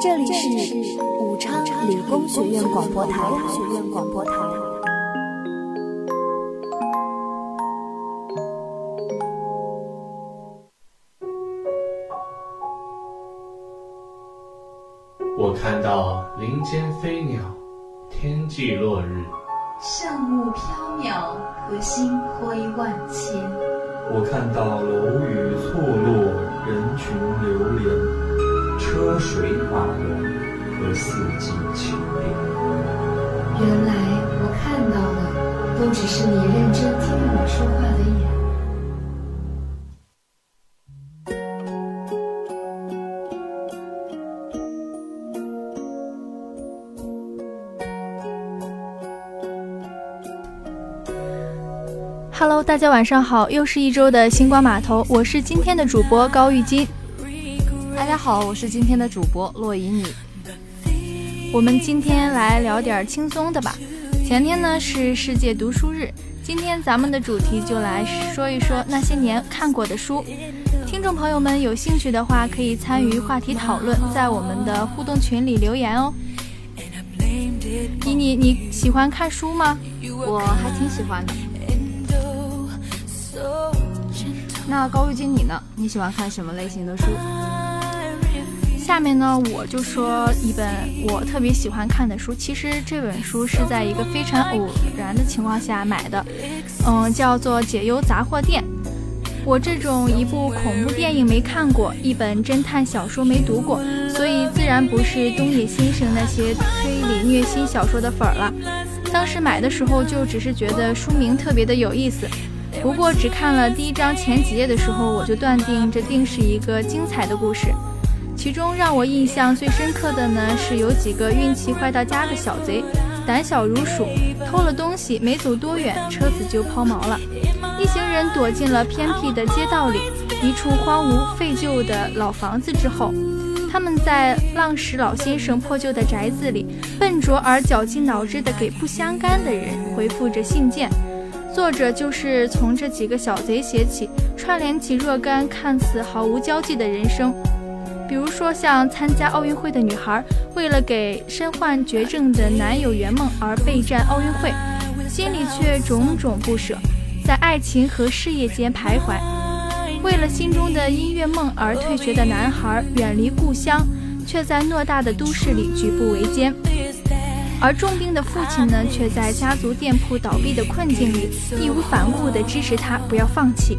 这里是武昌理工学院广播台。学院广播台。我看到林间飞鸟，天际落日，圣雾飘渺，河星辉万千。我看到楼宇错落，人群流连。车水马龙和四季秋变。原来我看到的都只是你认真听我说话的眼。Hello，大家晚上好，又是一周的星光码头，我是今天的主播高玉金。大家好，我是今天的主播洛以你。我们今天来聊点轻松的吧。前天呢是世界读书日，今天咱们的主题就来说一说那些年看过的书。听众朋友们有兴趣的话，可以参与话题讨论，在我们的互动群里留言哦。以你你喜欢看书吗？我还挺喜欢的。那高玉金你呢？你喜欢看什么类型的书？下面呢，我就说一本我特别喜欢看的书。其实这本书是在一个非常偶然的情况下买的，嗯，叫做《解忧杂货店》。我这种一部恐怖电影没看过，一本侦探小说没读过，所以自然不是东野先生那些推理虐心小说的粉儿了。当时买的时候就只是觉得书名特别的有意思，不过只看了第一章前几页的时候，我就断定这定是一个精彩的故事。其中让我印象最深刻的呢，是有几个运气坏到家的小贼，胆小如鼠，偷了东西没走多远，车子就抛锚了。一行人躲进了偏僻的街道里，一处荒芜废旧的老房子之后，他们在浪石老先生破旧的宅子里，笨拙而绞尽脑汁地给不相干的人回复着信件。作者就是从这几个小贼写起，串联起若干看似毫无交际的人生。比如说，像参加奥运会的女孩，为了给身患绝症的男友圆梦而备战奥运会，心里却种种不舍，在爱情和事业间徘徊；为了心中的音乐梦而退学的男孩，远离故乡，却在偌大的都市里举步维艰；而重病的父亲呢，却在家族店铺倒闭的困境里，义无反顾地支持他不要放弃。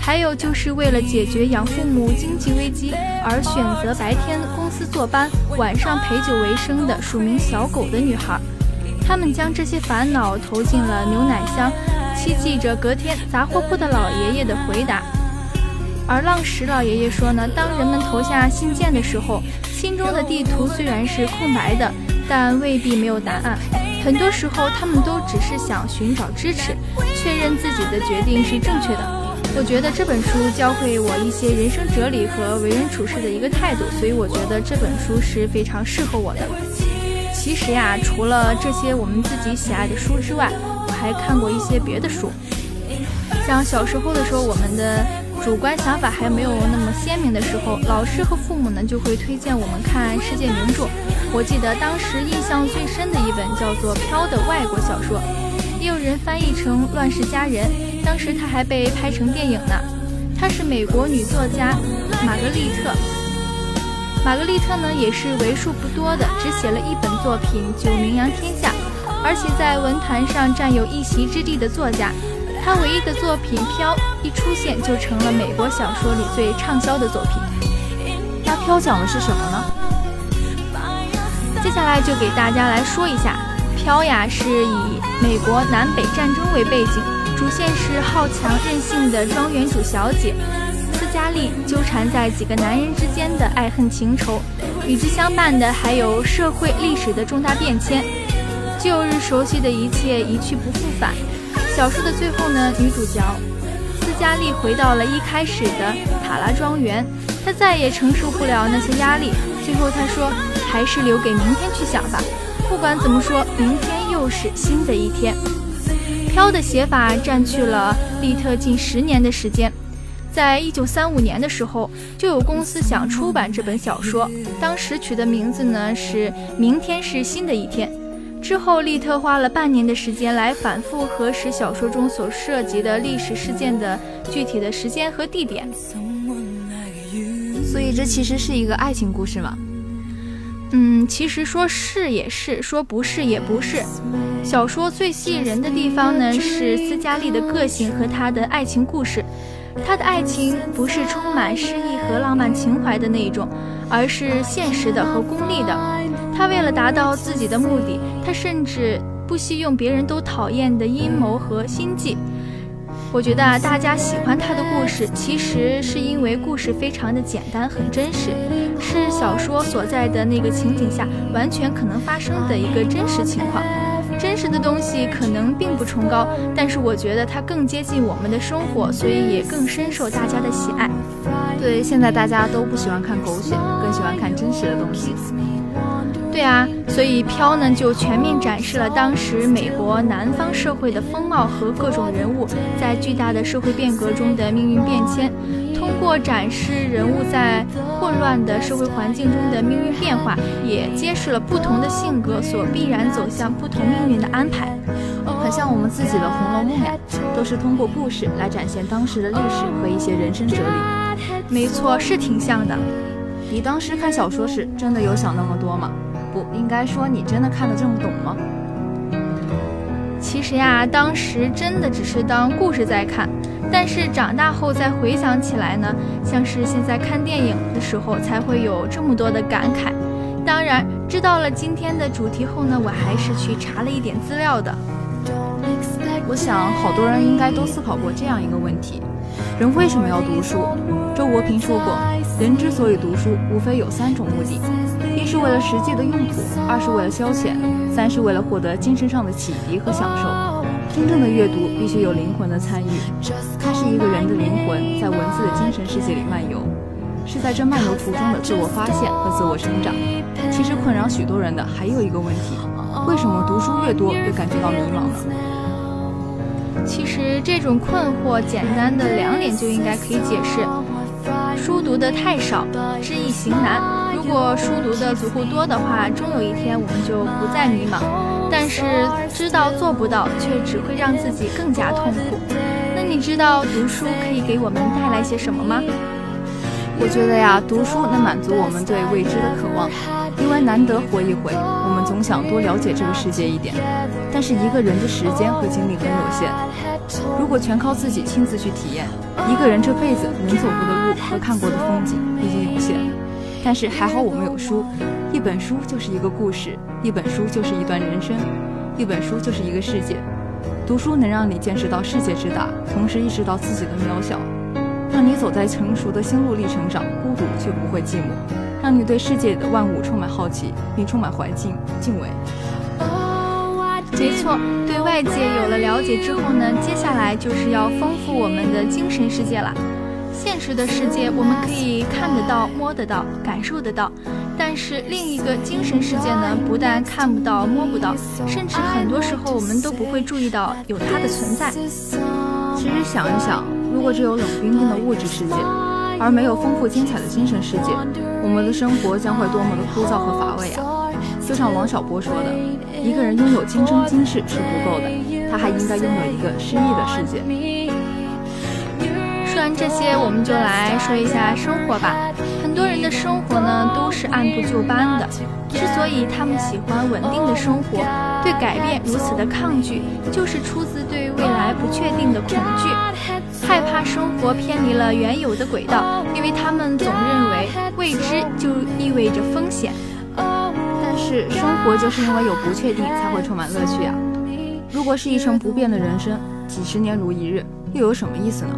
还有就是为了解决养父母经济危机而选择白天公司坐班，晚上陪酒为生的署名小狗的女孩，他们将这些烦恼投进了牛奶箱，期冀着隔天杂货铺的老爷爷的回答。而浪石老爷爷说呢，当人们投下信件的时候，心中的地图虽然是空白的，但未必没有答案。很多时候，他们都只是想寻找支持，确认自己的决定是正确的。我觉得这本书教会我一些人生哲理和为人处事的一个态度，所以我觉得这本书是非常适合我的。其实呀，除了这些我们自己喜爱的书之外，我还看过一些别的书。像小时候的时候，我们的主观想法还没有那么鲜明的时候，老师和父母呢就会推荐我们看世界名著。我记得当时印象最深的一本叫做《飘》的外国小说，也有人翻译成《乱世佳人》。当时她还被拍成电影呢。她是美国女作家玛格丽特。玛格丽特呢，也是为数不多的只写了一本作品就名扬天下，而且在文坛上占有一席之地的作家。她唯一的作品《飘》一出现就成了美国小说里最畅销的作品。那《飘》讲的是什么呢？接下来就给大家来说一下，《飘》呀是以美国南北战争为背景。主线是好强任性的庄园主小姐斯嘉丽纠缠在几个男人之间的爱恨情仇，与之相伴的还有社会历史的重大变迁。旧日熟悉的一切一去不复返。小说的最后呢，女主角斯嘉丽回到了一开始的塔拉庄园，她再也承受不了那些压力。最后她说：“还是留给明天去想吧。不管怎么说，明天又是新的一天。”飘的写法占据了利特近十年的时间，在一九三五年的时候，就有公司想出版这本小说，当时取的名字呢是《明天是新的一天》。之后，利特花了半年的时间来反复核实小说中所涉及的历史事件的具体的时间和地点。所以，这其实是一个爱情故事嘛？嗯，其实说是也是，说不是也不是。小说最吸引人的地方呢，是斯嘉丽的个性和她的爱情故事。她的爱情不是充满诗意和浪漫情怀的那一种，而是现实的和功利的。她为了达到自己的目的，她甚至不惜用别人都讨厌的阴谋和心计。我觉得大家喜欢他的故事，其实是因为故事非常的简单，很真实，是小说所在的那个情景下完全可能发生的一个真实情况。真实的东西可能并不崇高，但是我觉得它更接近我们的生活，所以也更深受大家的喜爱。对，现在大家都不喜欢看狗血，更喜欢看真实的东西。对啊，所以《飘》呢就全面展示了当时美国南方社会的风貌和各种人物在巨大的社会变革中的命运变迁。通过展示人物在混乱的社会环境中的命运变化，也揭示了不同的性格所必然走向不同命运的安排。很像我们自己的《红楼梦》呀，都是通过故事来展现当时的历史和一些人生哲理。没错，是挺像的。你当时看小说时，真的有想那么多吗？不应该说你真的看得这么懂吗？其实呀，当时真的只是当故事在看，但是长大后再回想起来呢，像是现在看电影的时候才会有这么多的感慨。当然，知道了今天的主题后呢，我还是去查了一点资料的。我想，好多人应该都思考过这样一个问题：人为什么要读书？周国平说过，人之所以读书，无非有三种目的。是为了实际的用途，二是为了消遣，三是为了获得精神上的启迪和享受。真正的阅读必须有灵魂的参与，它是一个人的灵魂在文字的精神世界里漫游，是在这漫游途中的自我发现和自我成长。其实困扰许多人的还有一个问题：为什么读书越多越感觉到迷茫呢？其实这种困惑，简单的两点就应该可以解释：书读得太少，知易行难。如果书读的足够多的话，终有一天我们就不再迷茫。但是知道做不到，却只会让自己更加痛苦。那你知道读书可以给我们带来些什么吗？我觉得呀，读书能满足我们对未知的渴望，因为难得活一回，我们总想多了解这个世界一点。但是一个人的时间和精力很有限，如果全靠自己亲自去体验，一个人这辈子能走过的路和看过的风景毕竟有限。但是还好我们有书，一本书就是一个故事，一本书就是一段人生，一本书就是一个世界。读书能让你见识到世界之大，同时意识到自己的渺小，让你走在成熟的心路历程上，孤独却不会寂寞，让你对世界的万物充满好奇，并充满怀敬敬畏。没错，对外界有了了解之后呢，接下来就是要丰富我们的精神世界了。现实的世界，我们可以看得到、摸得到、感受得到，但是另一个精神世界呢？不但看不到、摸不到，甚至很多时候我们都不会注意到有它的存在。其实想一想，如果只有冷冰冰的物质世界，而没有丰富精彩的精神世界，我们的生活将会多么的枯燥和乏味啊！就像王小波说的：“一个人拥有今生今世是不够的，他还应该拥有一个诗意的世界。”说完这些，我们就来说一下生活吧。很多人的生活呢都是按部就班的，之所以他们喜欢稳定的生活，对改变如此的抗拒，就是出自对未来不确定的恐惧，害怕生活偏离了原有的轨道，因为他们总认为未知就意味着风险。是生活就是因为有不确定，才会充满乐趣啊！如果是一成不变的人生，几十年如一日，又有什么意思呢？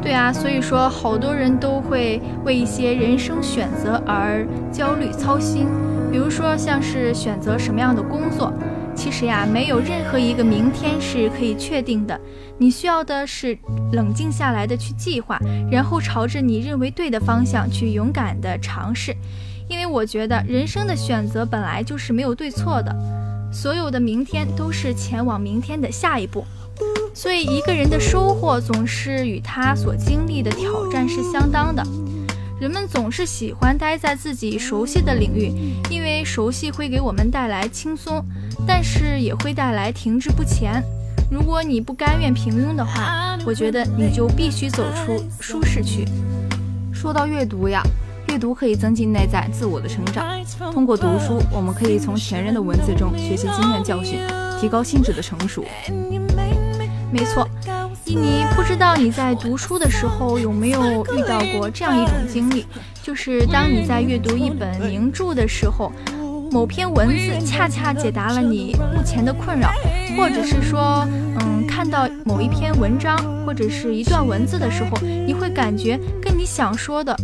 对啊，所以说好多人都会为一些人生选择而焦虑操心，比如说像是选择什么样的工作。其实呀，没有任何一个明天是可以确定的。你需要的是冷静下来的去计划，然后朝着你认为对的方向去勇敢的尝试。因为我觉得人生的选择本来就是没有对错的，所有的明天都是前往明天的下一步。所以一个人的收获总是与他所经历的挑战是相当的。人们总是喜欢待在自己熟悉的领域，因为熟悉会给我们带来轻松，但是也会带来停滞不前。如果你不甘愿平庸的话，我觉得你就必须走出舒适区。说到阅读呀，阅读可以增进内在自我的成长。通过读书，我们可以从前人的文字中学习经验教训，提高心智的成熟。没错。你不知道你在读书的时候有没有遇到过这样一种经历，就是当你在阅读一本名著的时候，某篇文字恰恰解答了你目前的困扰，或者是说，嗯，看到某一篇文章或者是一段文字的时候，你会感觉跟你想说的。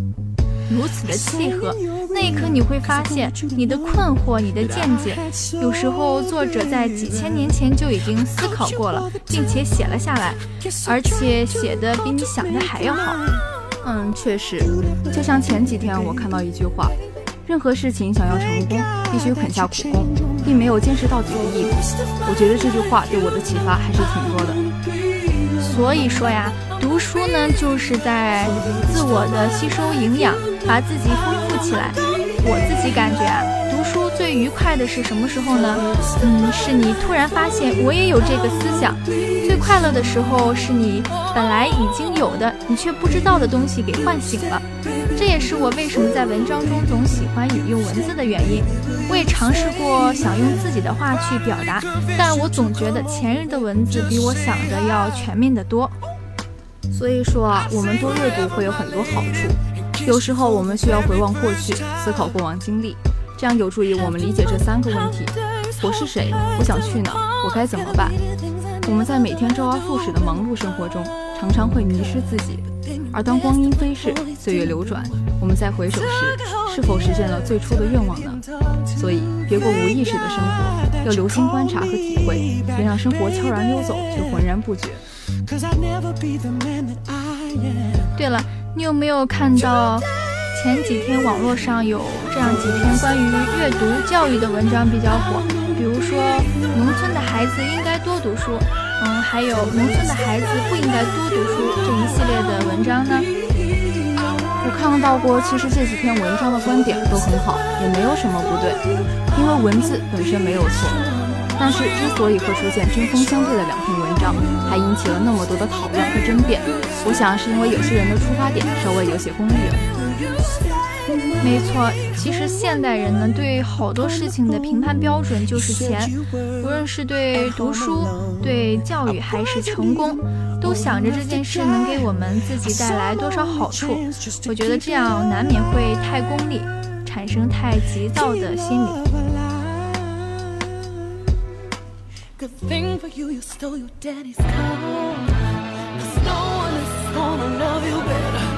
如此的契合，那一刻你会发现，你的困惑、你的见解，有时候作者在几千年前就已经思考过了，并且写了下来，而且写的比你想的还要好。嗯，确实，就像前几天我看到一句话：任何事情想要成功，必须肯下苦功，并没有坚持到底的义务。我觉得这句话对我的启发还是挺多的。所以说呀。读书呢，就是在自我的吸收营养，把自己丰富起来。我自己感觉啊，读书最愉快的是什么时候呢？嗯，是你突然发现我也有这个思想。最快乐的时候是你本来已经有的，你却不知道的东西给唤醒了。这也是我为什么在文章中总喜欢引用文字的原因。我也尝试过想用自己的话去表达，但我总觉得前人的文字比我想的要全面得多。所以说啊，我们多阅读会有很多好处。有时候我们需要回望过去，思考过往经历，这样有助于我们理解这三个问题：我是谁？我想去哪？我该怎么办？我们在每天周而复始的忙碌生活中，常常会迷失自己。而当光阴飞逝，岁月流转，我们再回首时，是否实现了最初的愿望呢？所以，别过无意识的生活，要留心观察和体会，别让生活悄然溜走，却浑然不觉。对了，你有没有看到前几天网络上有这样几篇关于阅读教育的文章比较火？比如说，农村的孩子应该多读书，嗯，还有农村的孩子不应该多读书这一系列的文章呢？我看到过，其实这几篇文章的观点都很好，也没有什么不对，因为文字本身没有错。但是，之所以会出现针锋相对的两篇文章，还引起了那么多的讨论和争辩，我想是因为有些人的出发点稍微有些功利了。没错，其实现代人呢，对好多事情的评判标准就是钱，无论是对读书、对教育还是成功，都想着这件事能给我们自己带来多少好处。我觉得这样难免会太功利，产生太急躁的心理。Good thing for you, you stole your daddy's car. Cause no one is gonna love you better.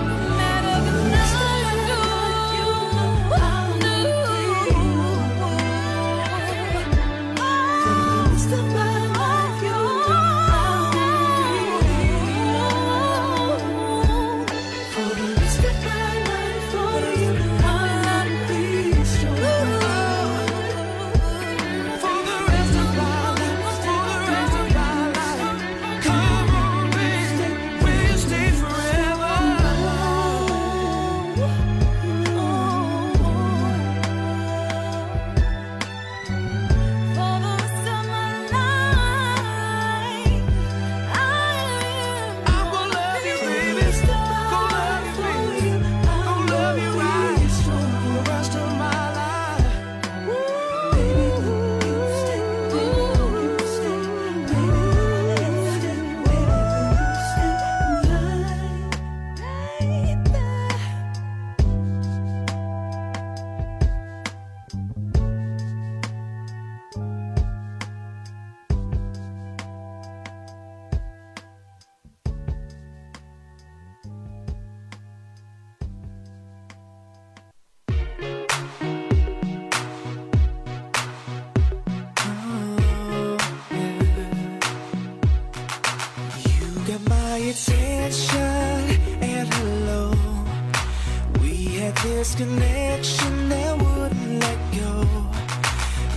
connection that wouldn't let go.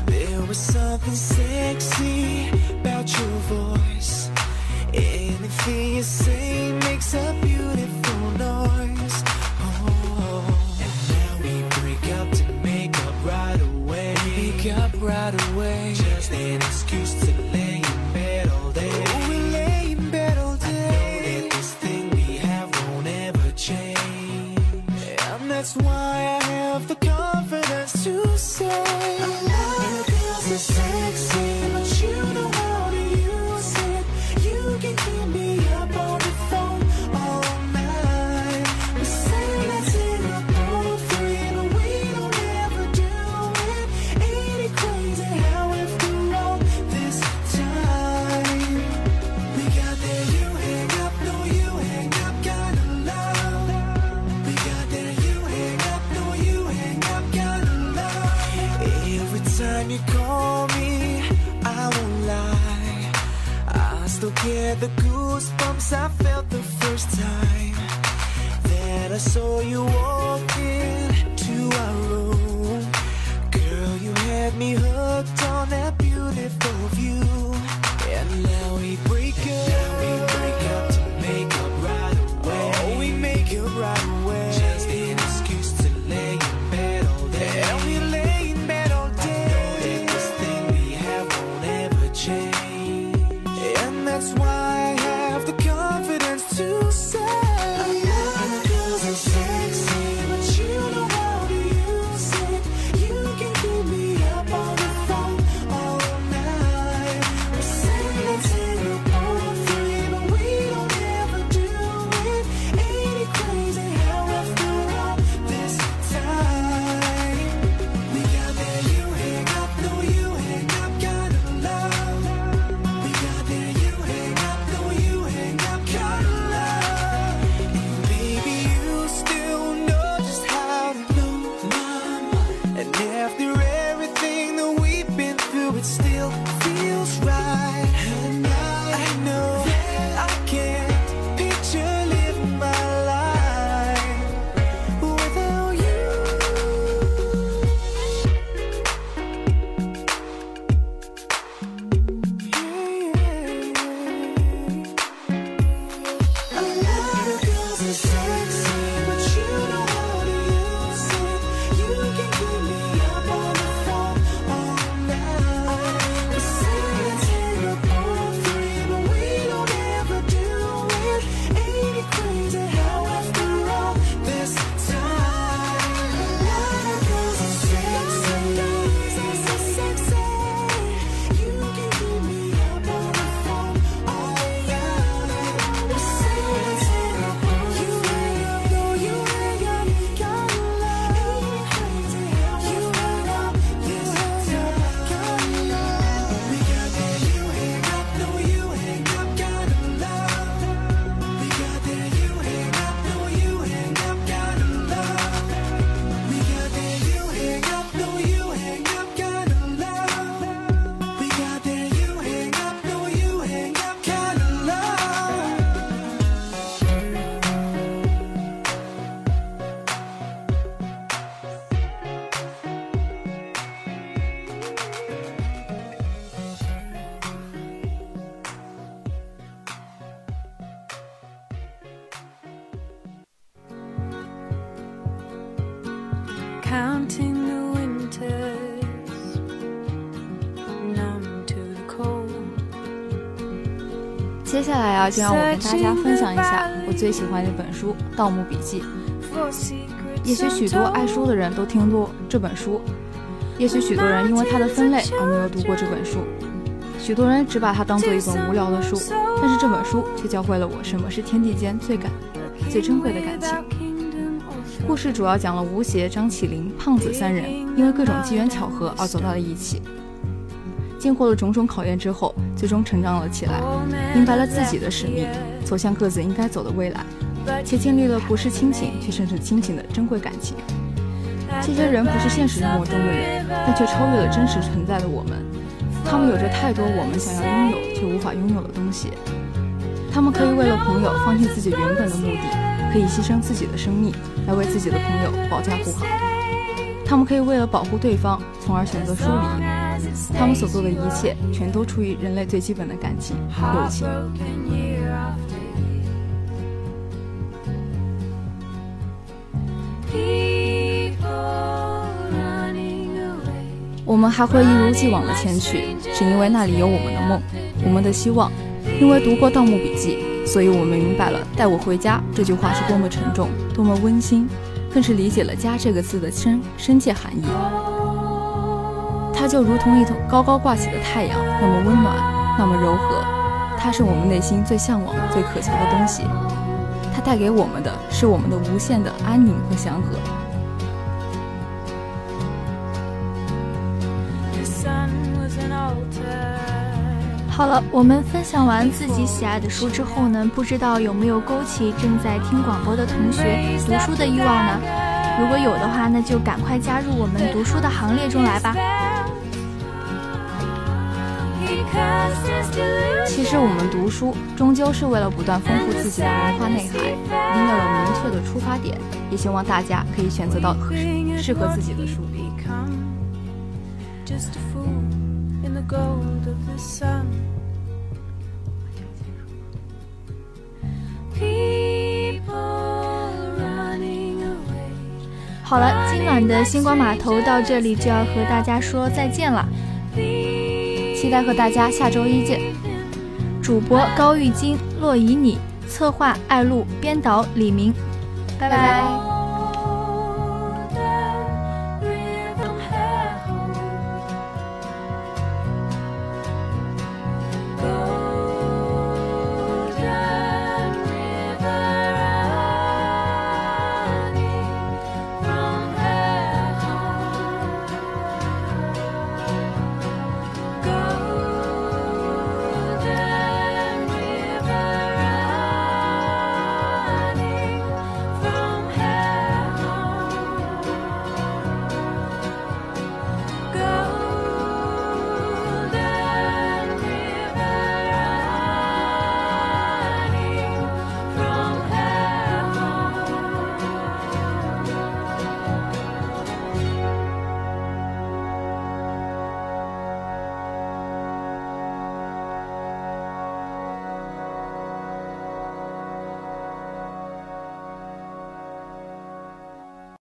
There was something sexy about your voice. Anything you say makes a beautiful noise. Oh. And now we break up to make up right away. Make up right away. 就让我跟大家分享一下我最喜欢的一本书《盗墓笔记》。也许许多爱书的人都听过这本书，也许许多人因为它的分类而没有读过这本书，许多人只把它当做一本无聊的书，但是这本书却教会了我什么是天地间最感、最珍贵的感情。故事主要讲了吴邪、张起灵、胖子三人因为各种机缘巧合而走到了一起，经过了种种考验之后，最终成长了起来，明白了自己的使命，走向各自应该走的未来，且建立了不是亲情却胜似亲情的珍贵感情。这些人不是现实生活中的人，但却超越了真实存在的我们。他们有着太多我们想要拥有却无法拥有的东西。他们可以为了朋友放弃自己原本的目的，可以牺牲自己的生命来为自己的朋友保驾护航。他们可以为了保护对方，从而选择疏离。他们所做的一切，全都出于人类最基本的感情——友情。我们还会一如既往的前去，是因为那里有我们的梦，我们的希望。因为读过《盗墓笔记》，所以我们明白了“带我回家”这句话是多么沉重，多么温馨，更是理解了“家”这个字的深深切含义。它就如同一头高高挂起的太阳，那么温暖，那么柔和。它是我们内心最向往、最渴求的东西。它带给我们的是我们的无限的安宁和祥和。好了，我们分享完自己喜爱的书之后呢，不知道有没有勾起正在听广播的同学读书的欲望呢？如果有的话，那就赶快加入我们读书的行列中来吧。其实我们读书终究是为了不断丰富自己的文化内涵，一定要有明确的出发点。也希望大家可以选择到适合自己的书。好了，今晚的星光码头到这里就要和大家说再见了，期待和大家下周一见。主播高玉金、洛以你，策划艾露，编导李明，拜拜。